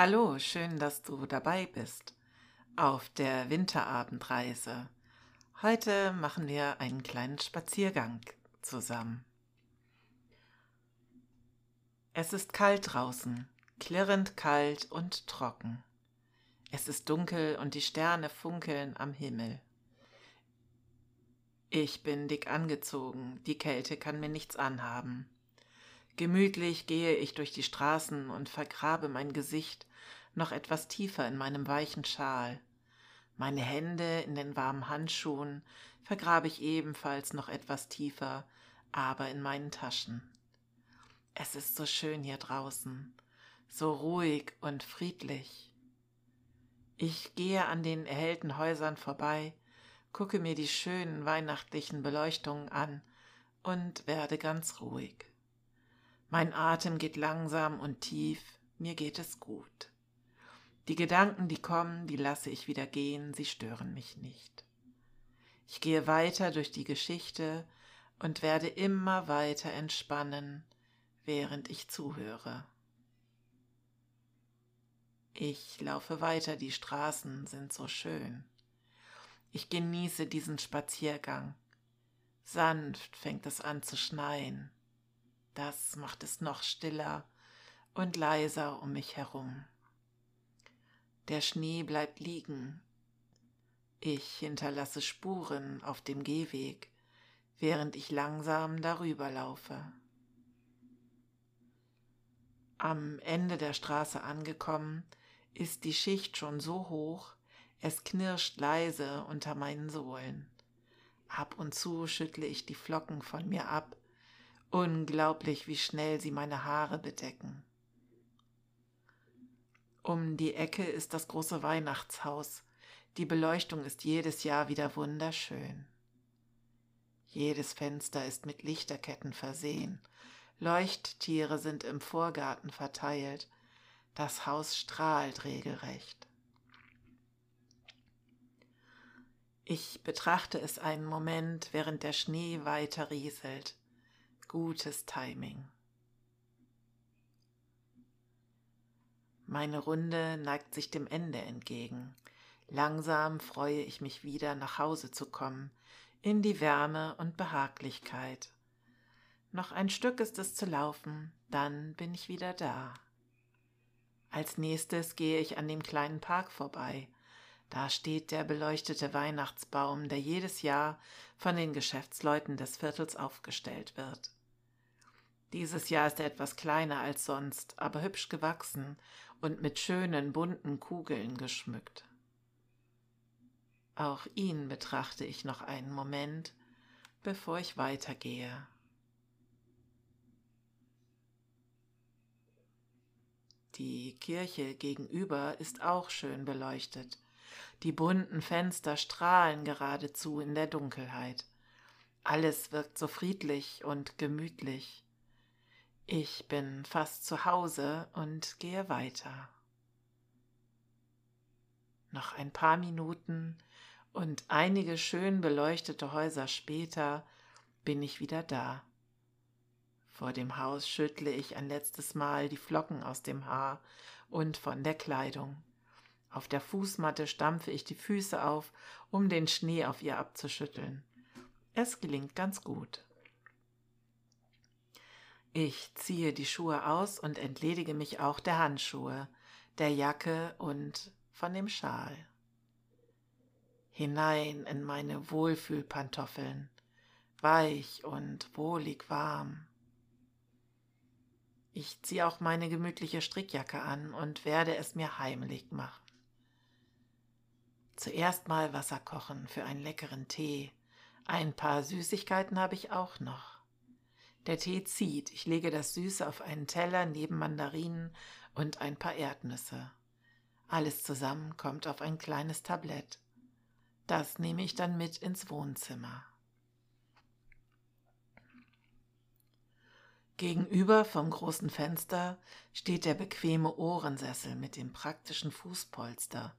Hallo, schön, dass du dabei bist auf der Winterabendreise. Heute machen wir einen kleinen Spaziergang zusammen. Es ist kalt draußen, klirrend kalt und trocken. Es ist dunkel und die Sterne funkeln am Himmel. Ich bin dick angezogen, die Kälte kann mir nichts anhaben. Gemütlich gehe ich durch die Straßen und vergrabe mein Gesicht noch etwas tiefer in meinem weichen Schal. Meine Hände in den warmen Handschuhen vergrabe ich ebenfalls noch etwas tiefer, aber in meinen Taschen. Es ist so schön hier draußen, so ruhig und friedlich. Ich gehe an den erhellten Häusern vorbei, gucke mir die schönen weihnachtlichen Beleuchtungen an und werde ganz ruhig. Mein Atem geht langsam und tief, mir geht es gut. Die Gedanken, die kommen, die lasse ich wieder gehen, sie stören mich nicht. Ich gehe weiter durch die Geschichte und werde immer weiter entspannen, während ich zuhöre. Ich laufe weiter, die Straßen sind so schön. Ich genieße diesen Spaziergang. Sanft fängt es an zu schneien. Das macht es noch stiller und leiser um mich herum. Der Schnee bleibt liegen. Ich hinterlasse Spuren auf dem Gehweg, während ich langsam darüber laufe. Am Ende der Straße angekommen, ist die Schicht schon so hoch, es knirscht leise unter meinen Sohlen. Ab und zu schüttle ich die Flocken von mir ab. Unglaublich, wie schnell sie meine Haare bedecken. Um die Ecke ist das große Weihnachtshaus. Die Beleuchtung ist jedes Jahr wieder wunderschön. Jedes Fenster ist mit Lichterketten versehen. Leuchttiere sind im Vorgarten verteilt. Das Haus strahlt regelrecht. Ich betrachte es einen Moment, während der Schnee weiter rieselt. Gutes Timing. Meine Runde neigt sich dem Ende entgegen. Langsam freue ich mich wieder, nach Hause zu kommen, in die Wärme und Behaglichkeit. Noch ein Stück ist es zu laufen, dann bin ich wieder da. Als nächstes gehe ich an dem kleinen Park vorbei, da steht der beleuchtete Weihnachtsbaum, der jedes Jahr von den Geschäftsleuten des Viertels aufgestellt wird. Dieses Jahr ist er etwas kleiner als sonst, aber hübsch gewachsen und mit schönen bunten Kugeln geschmückt. Auch ihn betrachte ich noch einen Moment, bevor ich weitergehe. Die Kirche gegenüber ist auch schön beleuchtet die bunten Fenster strahlen geradezu in der Dunkelheit. Alles wirkt so friedlich und gemütlich. Ich bin fast zu Hause und gehe weiter. Noch ein paar Minuten und einige schön beleuchtete Häuser später bin ich wieder da. Vor dem Haus schüttle ich ein letztes Mal die Flocken aus dem Haar und von der Kleidung. Auf der Fußmatte stampfe ich die Füße auf, um den Schnee auf ihr abzuschütteln. Es gelingt ganz gut. Ich ziehe die Schuhe aus und entledige mich auch der Handschuhe, der Jacke und von dem Schal. Hinein in meine Wohlfühlpantoffeln, weich und wohlig warm. Ich ziehe auch meine gemütliche Strickjacke an und werde es mir heimlich machen. Zuerst mal Wasser kochen für einen leckeren Tee. Ein paar Süßigkeiten habe ich auch noch. Der Tee zieht. Ich lege das Süße auf einen Teller neben Mandarinen und ein paar Erdnüsse. Alles zusammen kommt auf ein kleines Tablett. Das nehme ich dann mit ins Wohnzimmer. Gegenüber vom großen Fenster steht der bequeme Ohrensessel mit dem praktischen Fußpolster,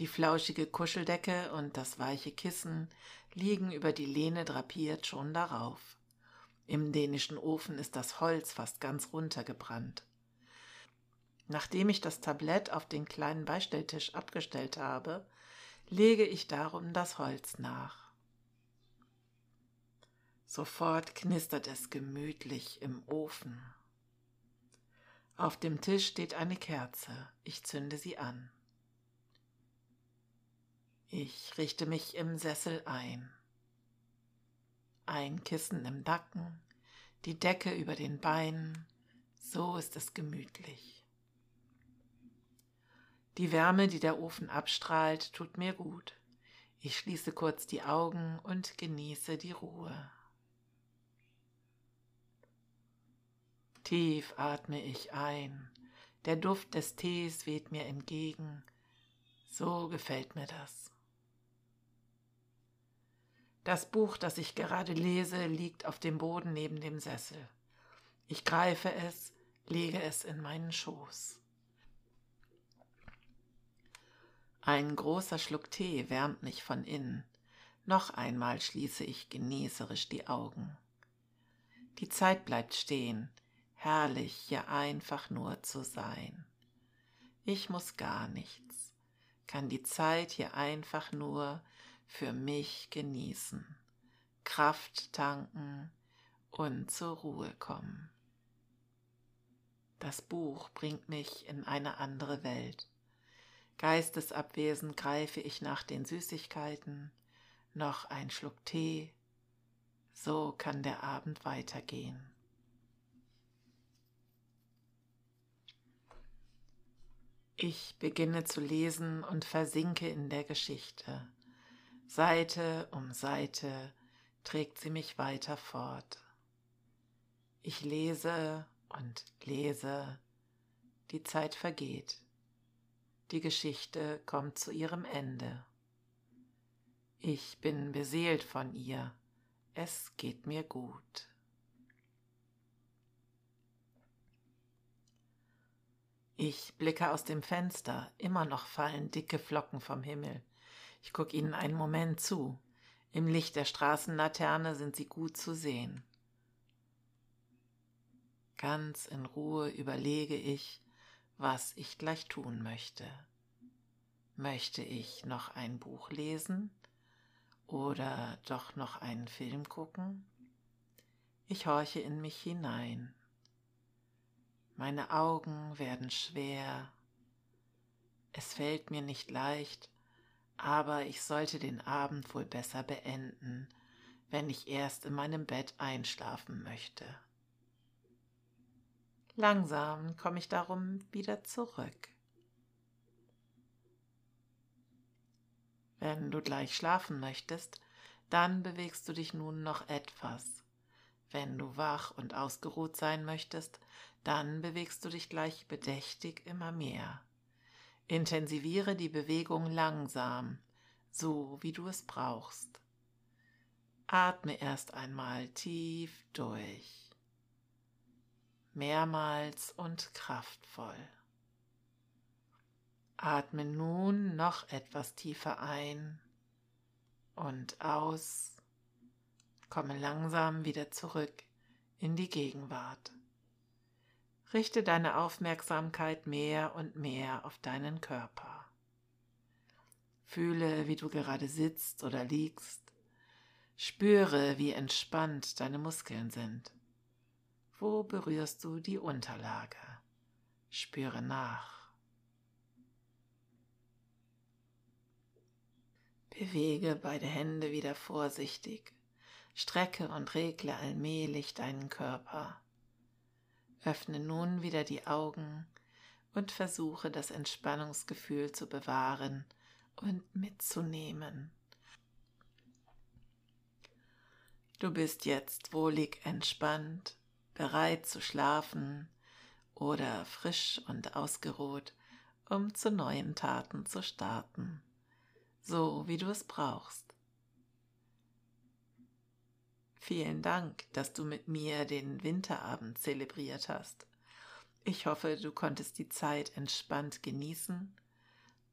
die flauschige Kuscheldecke und das weiche Kissen liegen über die Lehne drapiert schon darauf. Im dänischen Ofen ist das Holz fast ganz runtergebrannt. Nachdem ich das Tablett auf den kleinen Beistelltisch abgestellt habe, lege ich darum das Holz nach. Sofort knistert es gemütlich im Ofen. Auf dem Tisch steht eine Kerze. Ich zünde sie an. Ich richte mich im Sessel ein. Ein Kissen im Nacken, die Decke über den Beinen, so ist es gemütlich. Die Wärme, die der Ofen abstrahlt, tut mir gut. Ich schließe kurz die Augen und genieße die Ruhe. Tief atme ich ein. Der Duft des Tees weht mir entgegen. So gefällt mir das. Das Buch, das ich gerade lese, liegt auf dem Boden neben dem Sessel. Ich greife es, lege es in meinen Schoß. Ein großer Schluck Tee wärmt mich von innen. Noch einmal schließe ich genießerisch die Augen. Die Zeit bleibt stehen, herrlich hier einfach nur zu sein. Ich muss gar nichts, kann die Zeit hier einfach nur für mich genießen, Kraft tanken und zur Ruhe kommen. Das Buch bringt mich in eine andere Welt. Geistesabwesend greife ich nach den Süßigkeiten, noch ein Schluck Tee, so kann der Abend weitergehen. Ich beginne zu lesen und versinke in der Geschichte. Seite um Seite trägt sie mich weiter fort. Ich lese und lese, die Zeit vergeht. Die Geschichte kommt zu ihrem Ende. Ich bin beseelt von ihr. Es geht mir gut. Ich blicke aus dem Fenster, immer noch fallen dicke Flocken vom Himmel. Ich gucke ihnen einen Moment zu. Im Licht der Straßenlaterne sind sie gut zu sehen. Ganz in Ruhe überlege ich, was ich gleich tun möchte. Möchte ich noch ein Buch lesen oder doch noch einen Film gucken? Ich horche in mich hinein. Meine Augen werden schwer. Es fällt mir nicht leicht, aber ich sollte den Abend wohl besser beenden, wenn ich erst in meinem Bett einschlafen möchte. Langsam komme ich darum wieder zurück. Wenn du gleich schlafen möchtest, dann bewegst du dich nun noch etwas. Wenn du wach und ausgeruht sein möchtest, dann bewegst du dich gleich bedächtig immer mehr. Intensiviere die Bewegung langsam, so wie du es brauchst. Atme erst einmal tief durch mehrmals und kraftvoll. Atme nun noch etwas tiefer ein und aus. Komme langsam wieder zurück in die Gegenwart. Richte deine Aufmerksamkeit mehr und mehr auf deinen Körper. Fühle, wie du gerade sitzt oder liegst. Spüre, wie entspannt deine Muskeln sind. Wo berührst du die Unterlage? Spüre nach. Bewege beide Hände wieder vorsichtig. Strecke und regle allmählich deinen Körper. Öffne nun wieder die Augen und versuche das Entspannungsgefühl zu bewahren und mitzunehmen. Du bist jetzt wohlig entspannt bereit zu schlafen oder frisch und ausgeruht, um zu neuen Taten zu starten, so wie du es brauchst. Vielen Dank, dass du mit mir den Winterabend zelebriert hast. Ich hoffe, du konntest die Zeit entspannt genießen.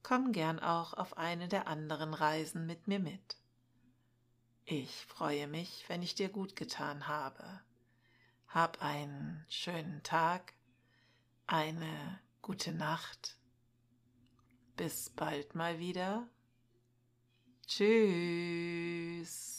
Komm gern auch auf eine der anderen Reisen mit mir mit. Ich freue mich, wenn ich dir gut getan habe. Hab einen schönen Tag, eine Gute Nacht. Bis bald mal wieder. Tschüss.